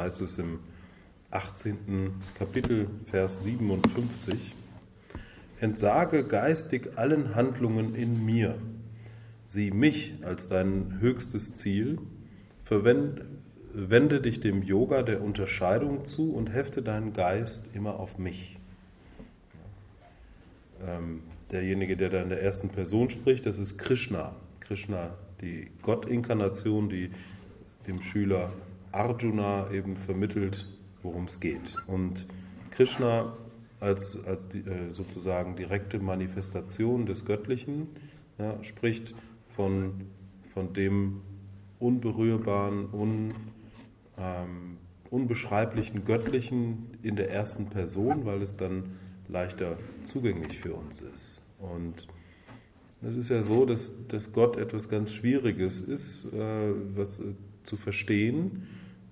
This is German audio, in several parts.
heißt es im 18. Kapitel, Vers 57. Entsage geistig allen Handlungen in mir. Sieh mich als dein höchstes Ziel. Wende dich dem Yoga der Unterscheidung zu und hefte deinen Geist immer auf mich. Ähm, derjenige, der da in der ersten Person spricht, das ist Krishna. Krishna, die Gottinkarnation, die dem Schüler Arjuna eben vermittelt, worum es geht. Und Krishna als, als die, äh, sozusagen direkte Manifestation des Göttlichen ja, spricht von, von dem unberührbaren, un, ähm, unbeschreiblichen Göttlichen in der ersten Person, weil es dann leichter zugänglich für uns ist. Und es ist ja so, dass, dass Gott etwas ganz Schwieriges ist, äh, was äh, zu verstehen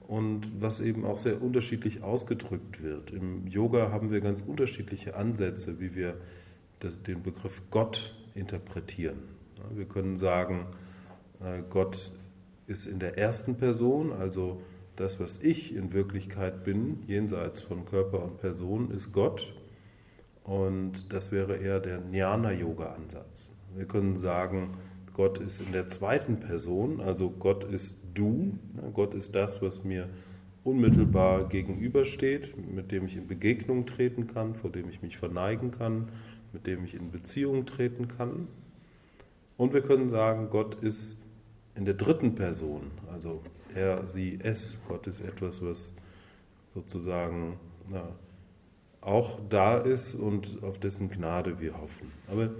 und was eben auch sehr unterschiedlich ausgedrückt wird. Im Yoga haben wir ganz unterschiedliche Ansätze, wie wir das, den Begriff Gott interpretieren. Wir können sagen, äh, Gott ist in der ersten Person, also das, was ich in Wirklichkeit bin, jenseits von Körper und Person, ist Gott. Und das wäre eher der Jnana-Yoga-Ansatz. Wir können sagen, Gott ist in der zweiten Person, also Gott ist du, Gott ist das, was mir unmittelbar gegenübersteht, mit dem ich in Begegnung treten kann, vor dem ich mich verneigen kann, mit dem ich in Beziehung treten kann. Und wir können sagen, Gott ist in der dritten Person, also er, sie, es. Gott ist etwas, was sozusagen na, auch da ist und auf dessen Gnade wir hoffen. Aber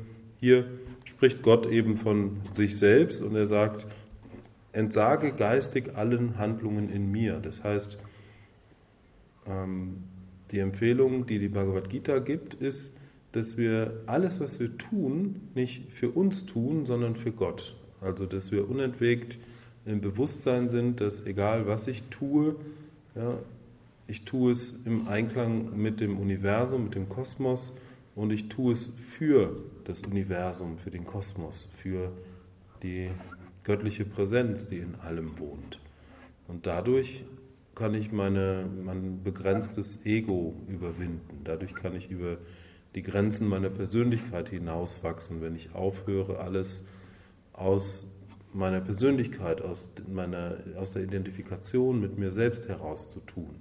hier spricht Gott eben von sich selbst und er sagt, entsage geistig allen Handlungen in mir. Das heißt, ähm, die Empfehlung, die die Bhagavad Gita gibt, ist, dass wir alles, was wir tun, nicht für uns tun, sondern für Gott. Also, dass wir unentwegt im Bewusstsein sind, dass egal was ich tue, ja, ich tue es im Einklang mit dem Universum, mit dem Kosmos und ich tue es für das Universum, für den Kosmos, für die göttliche Präsenz, die in allem wohnt. Und dadurch kann ich meine, mein begrenztes Ego überwinden. Dadurch kann ich über die Grenzen meiner Persönlichkeit hinauswachsen, wenn ich aufhöre, alles aus meiner Persönlichkeit, aus, meiner, aus der Identifikation mit mir selbst heraus zu tun.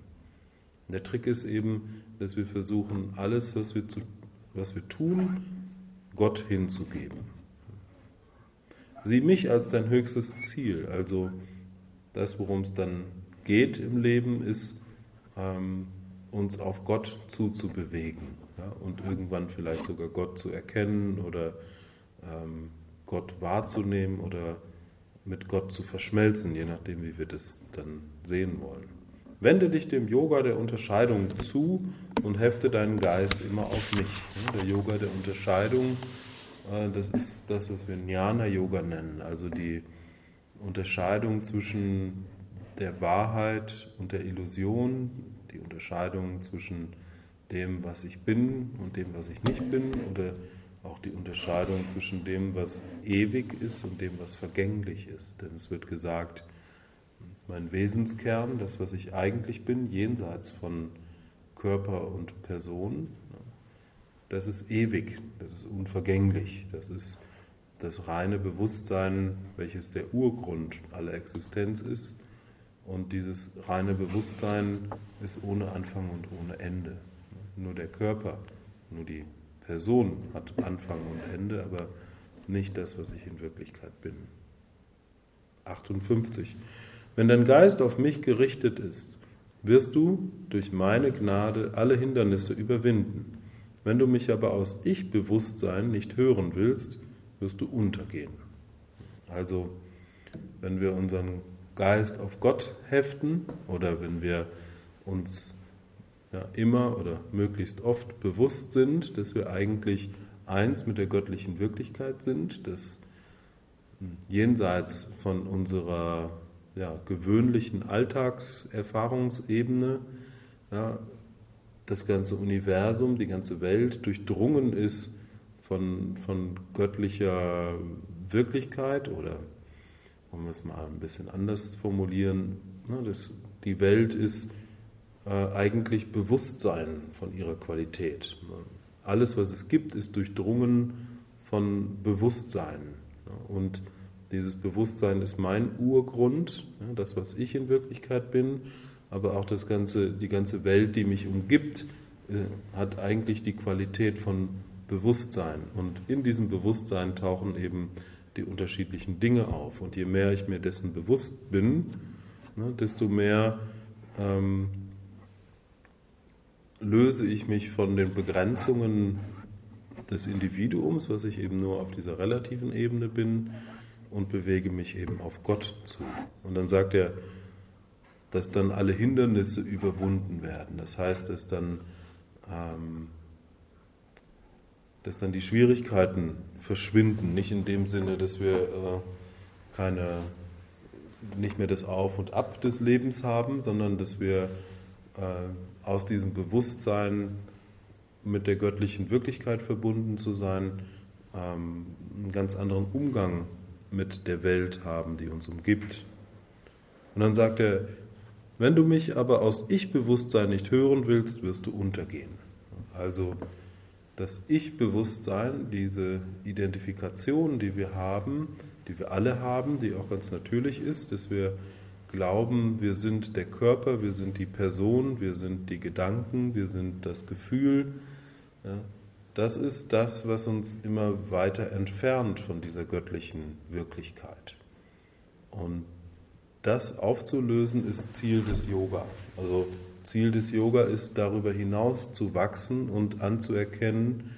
Der Trick ist eben, dass wir versuchen, alles, was wir zu was wir tun, Gott hinzugeben. Sieh mich als dein höchstes Ziel. Also das, worum es dann geht im Leben, ist, ähm, uns auf Gott zuzubewegen ja, und irgendwann vielleicht sogar Gott zu erkennen oder ähm, Gott wahrzunehmen oder mit Gott zu verschmelzen, je nachdem, wie wir das dann sehen wollen. Wende dich dem Yoga der Unterscheidung zu und hefte deinen Geist immer auf mich. Der Yoga der Unterscheidung, äh, das ist das, was wir Jnana-Yoga nennen, also die Unterscheidung zwischen der Wahrheit und der Illusion, die Unterscheidung zwischen dem, was ich bin und dem, was ich nicht bin, oder auch die Unterscheidung zwischen dem, was ewig ist und dem, was vergänglich ist. Denn es wird gesagt, mein Wesenskern, das, was ich eigentlich bin, jenseits von Körper und Person, das ist ewig, das ist unvergänglich, das ist das reine Bewusstsein, welches der Urgrund aller Existenz ist. Und dieses reine Bewusstsein ist ohne Anfang und ohne Ende. Nur der Körper, nur die Person hat Anfang und Ende, aber nicht das, was ich in Wirklichkeit bin. 58. Wenn dein Geist auf mich gerichtet ist, wirst du durch meine Gnade alle Hindernisse überwinden. Wenn du mich aber aus Ich-Bewusstsein nicht hören willst, wirst du untergehen. Also, wenn wir unseren Geist auf Gott heften oder wenn wir uns ja, immer oder möglichst oft bewusst sind, dass wir eigentlich eins mit der göttlichen Wirklichkeit sind, dass jenseits von unserer ja, gewöhnlichen Alltagserfahrungsebene ja, das ganze Universum, die ganze Welt durchdrungen ist von, von göttlicher Wirklichkeit oder, um es mal ein bisschen anders formulieren, ne, dass die Welt ist äh, eigentlich Bewusstsein von ihrer Qualität. Alles, was es gibt, ist durchdrungen von Bewusstsein. Und dieses Bewusstsein ist mein Urgrund, das, was ich in Wirklichkeit bin, aber auch das ganze, die ganze Welt, die mich umgibt, äh, hat eigentlich die Qualität von Bewusstsein. Und in diesem Bewusstsein tauchen eben die unterschiedlichen Dinge auf. Und je mehr ich mir dessen bewusst bin, ne, desto mehr ähm, löse ich mich von den Begrenzungen des Individuums, was ich eben nur auf dieser relativen Ebene bin, und bewege mich eben auf Gott zu. Und dann sagt er, dass dann alle Hindernisse überwunden werden. Das heißt, dass dann, ähm, dass dann die Schwierigkeiten verschwinden. Nicht in dem Sinne, dass wir äh, keine, nicht mehr das Auf und Ab des Lebens haben, sondern dass wir äh, aus diesem Bewusstsein mit der göttlichen Wirklichkeit verbunden zu sein, ähm, einen ganz anderen Umgang mit der Welt haben, die uns umgibt. Und dann sagt er, wenn du mich aber aus Ich-Bewusstsein nicht hören willst, wirst du untergehen. Also das Ich-Bewusstsein, diese Identifikation, die wir haben, die wir alle haben, die auch ganz natürlich ist, dass wir glauben, wir sind der Körper, wir sind die Person, wir sind die Gedanken, wir sind das Gefühl. Ja, das ist das, was uns immer weiter entfernt von dieser göttlichen Wirklichkeit. Und das aufzulösen ist Ziel des Yoga. Also Ziel des Yoga ist darüber hinaus zu wachsen und anzuerkennen,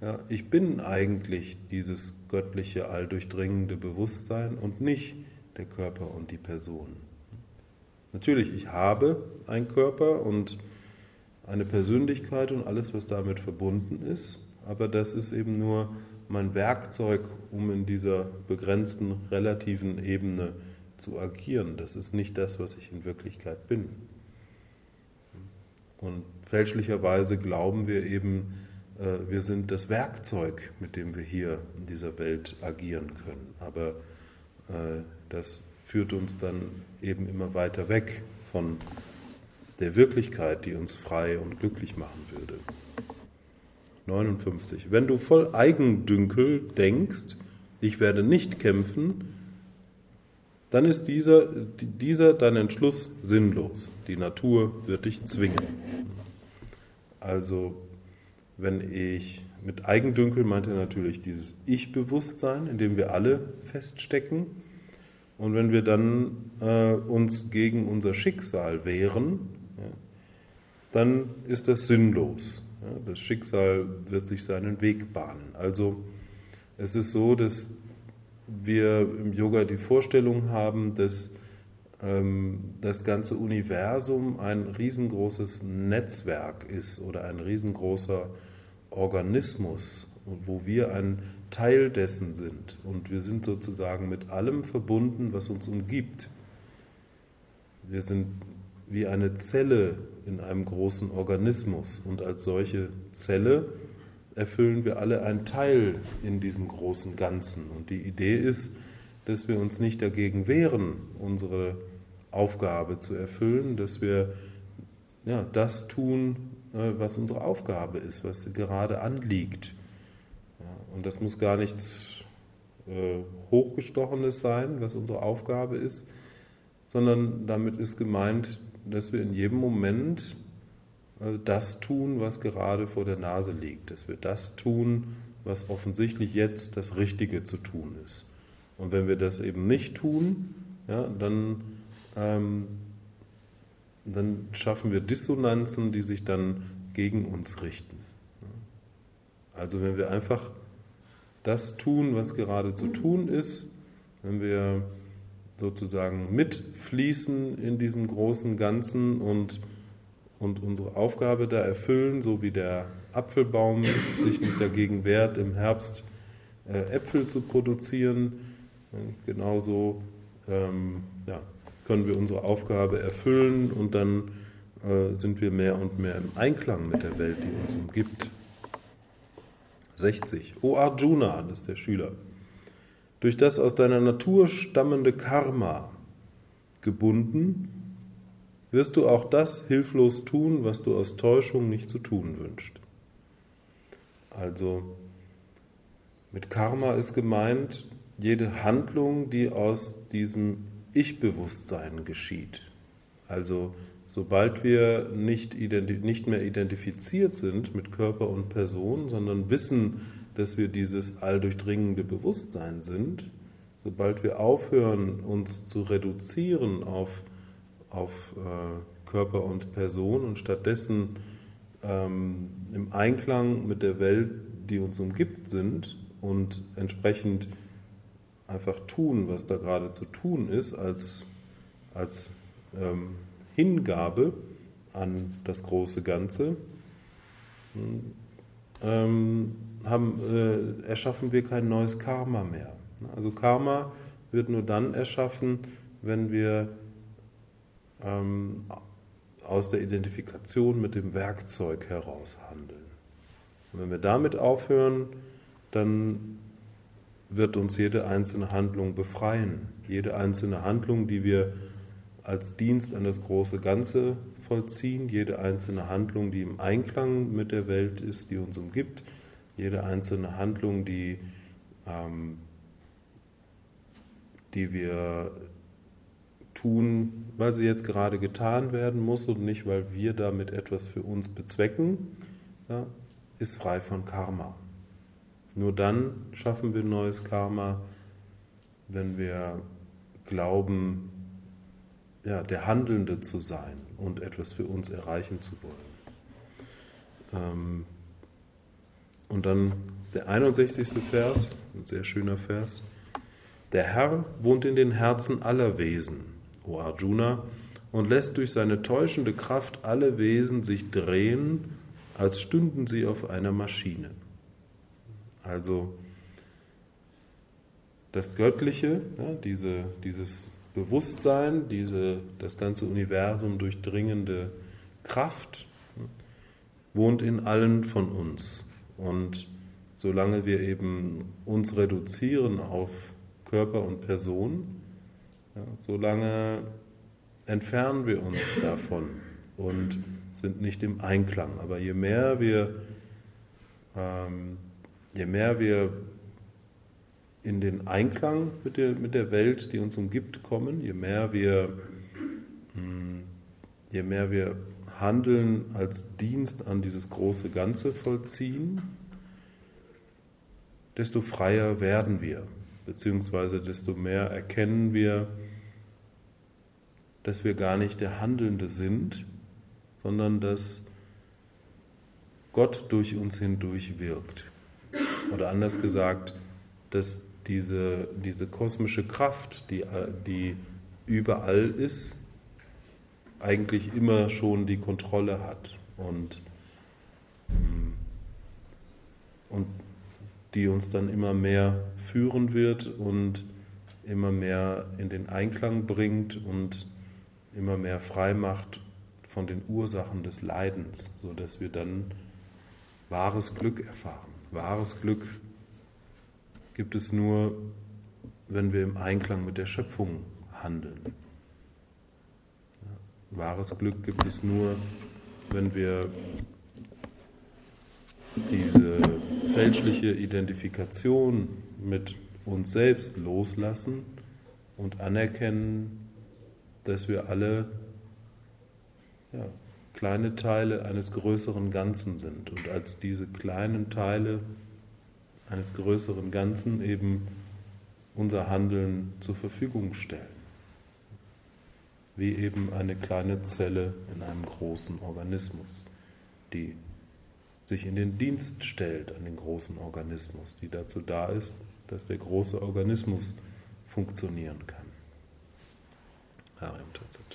ja, ich bin eigentlich dieses göttliche, alldurchdringende Bewusstsein und nicht der Körper und die Person. Natürlich, ich habe einen Körper und eine Persönlichkeit und alles, was damit verbunden ist, aber das ist eben nur mein Werkzeug, um in dieser begrenzten relativen Ebene zu agieren. Das ist nicht das, was ich in Wirklichkeit bin. Und fälschlicherweise glauben wir eben, äh, wir sind das Werkzeug, mit dem wir hier in dieser Welt agieren können. Aber äh, das führt uns dann eben immer weiter weg von der Wirklichkeit, die uns frei und glücklich machen würde. 59. Wenn du voll Eigendünkel denkst, ich werde nicht kämpfen, dann ist dieser, dieser dein Entschluss sinnlos. Die Natur wird dich zwingen. Also, wenn ich mit Eigendünkel meint er natürlich dieses Ich-Bewusstsein, in dem wir alle feststecken. Und wenn wir dann äh, uns gegen unser Schicksal wehren, ja, dann ist das sinnlos. Ja, das Schicksal wird sich seinen Weg bahnen. Also es ist so, dass wir im Yoga die Vorstellung haben, dass ähm, das ganze Universum ein riesengroßes Netzwerk ist oder ein riesengroßer Organismus, wo wir ein Teil dessen sind. Und wir sind sozusagen mit allem verbunden, was uns umgibt. Wir sind wie eine Zelle in einem großen Organismus und als solche Zelle erfüllen wir alle einen Teil in diesem großen Ganzen. Und die Idee ist, dass wir uns nicht dagegen wehren, unsere Aufgabe zu erfüllen, dass wir ja, das tun, äh, was unsere Aufgabe ist, was gerade anliegt. und das muss gar nichts äh, Hochgestochenes sein, was unsere Aufgabe ist, sondern damit ist gemeint, dass wir in jedem Moment äh, das tun, was gerade vor der Nase liegt, dass wir das tun, was offensichtlich jetzt das Richtige zu tun ist. Und wenn wir das eben nicht tun, ja, dann, ähm, dann schaffen wir Dissonanzen, die sich dann gegen uns richten. Also wenn wir einfach das tun, was gerade zu tun ist, wenn wir sozusagen mitfließen in diesem großen Ganzen und und unsere Aufgabe da erfüllen, so wie der Apfelbaum sich nicht dagegen wehrt, im Herbst äh, Äpfel zu produzieren. Genauso ähm, ja, können wir unsere Aufgabe erfüllen und dann äh, sind wir mehr und mehr im Einklang mit der Welt, die uns umgibt. 60. O Arjuna, das ist der Schüler, durch das aus deiner Natur stammende Karma gebunden, wirst du auch das hilflos tun, was du aus Täuschung nicht zu tun wünschst. Also mit Karma ist gemeint jede Handlung, die aus diesem Ich-Bewusstsein geschieht. Also sobald wir nicht, nicht mehr identifiziert sind mit Körper und Person, sondern wissen, dass wir dieses alldurchdringende Bewusstsein sind, sobald wir aufhören, uns zu reduzieren auf, auf äh, Körper und Person und stattdessen ähm, im Einklang mit der Welt, die uns umgibt, sind und entsprechend einfach tun, was da gerade zu tun ist, als, als ähm, Hingabe an das große Ganze, ähm, haben, äh, erschaffen wir kein neues Karma mehr. Also Karma wird nur dann erschaffen, wenn wir ähm, aus der Identifikation mit dem Werkzeug heraus handeln. Und wenn wir damit aufhören, dann wird uns jede einzelne Handlung befreien. Jede einzelne Handlung, die wir als Dienst an das große Ganze vollziehen, jede einzelne Handlung, die im Einklang mit der Welt ist, die uns umgibt, jede einzelne Handlung, die, ähm, die wir tun, weil sie jetzt gerade getan werden muss und nicht, weil wir damit etwas für uns bezwecken, ja, ist frei von Karma. Nur dann schaffen wir neues Karma, wenn wir glauben, ja, der Handelnde zu sein und etwas für uns erreichen zu wollen. Ähm, und dann der 61. Vers, ein sehr schöner Vers. Der Herr wohnt in den Herzen aller Wesen, o Arjuna, und lässt durch seine täuschende Kraft alle Wesen sich drehen, als stünden sie auf einer Maschine. Also das Göttliche, ja, diese, dieses Bewusstsein, diese das ganze Universum durchdringende Kraft wohnt in allen von uns. Und solange wir eben uns reduzieren auf Körper und Person, ja, solange entfernen wir uns davon und sind nicht im Einklang. Aber je mehr wir ähm, je mehr wir in den Einklang mit der, mit der Welt, die uns umgibt, kommen, je mehr wir, hm, je mehr wir Handeln als Dienst an dieses große Ganze vollziehen, desto freier werden wir, beziehungsweise desto mehr erkennen wir, dass wir gar nicht der Handelnde sind, sondern dass Gott durch uns hindurch wirkt. Oder anders gesagt, dass diese, diese kosmische Kraft, die, die überall ist, eigentlich immer schon die Kontrolle hat und, mm, und die uns dann immer mehr führen wird und immer mehr in den Einklang bringt und immer mehr frei macht von den Ursachen des Leidens, sodass wir dann wahres Glück erfahren. Wahres Glück gibt es nur, wenn wir im Einklang mit der Schöpfung handeln. Wahres Glück gibt es nur, wenn wir diese fälschliche Identifikation mit uns selbst loslassen und anerkennen, dass wir alle ja, kleine Teile eines größeren Ganzen sind und als diese kleinen Teile eines größeren Ganzen eben unser Handeln zur Verfügung stellen. Wie eben eine kleine Zelle in einem großen Organismus, die sich in den Dienst stellt an den großen Organismus, die dazu da ist, dass der große Organismus funktionieren kann. Harium Tatsache.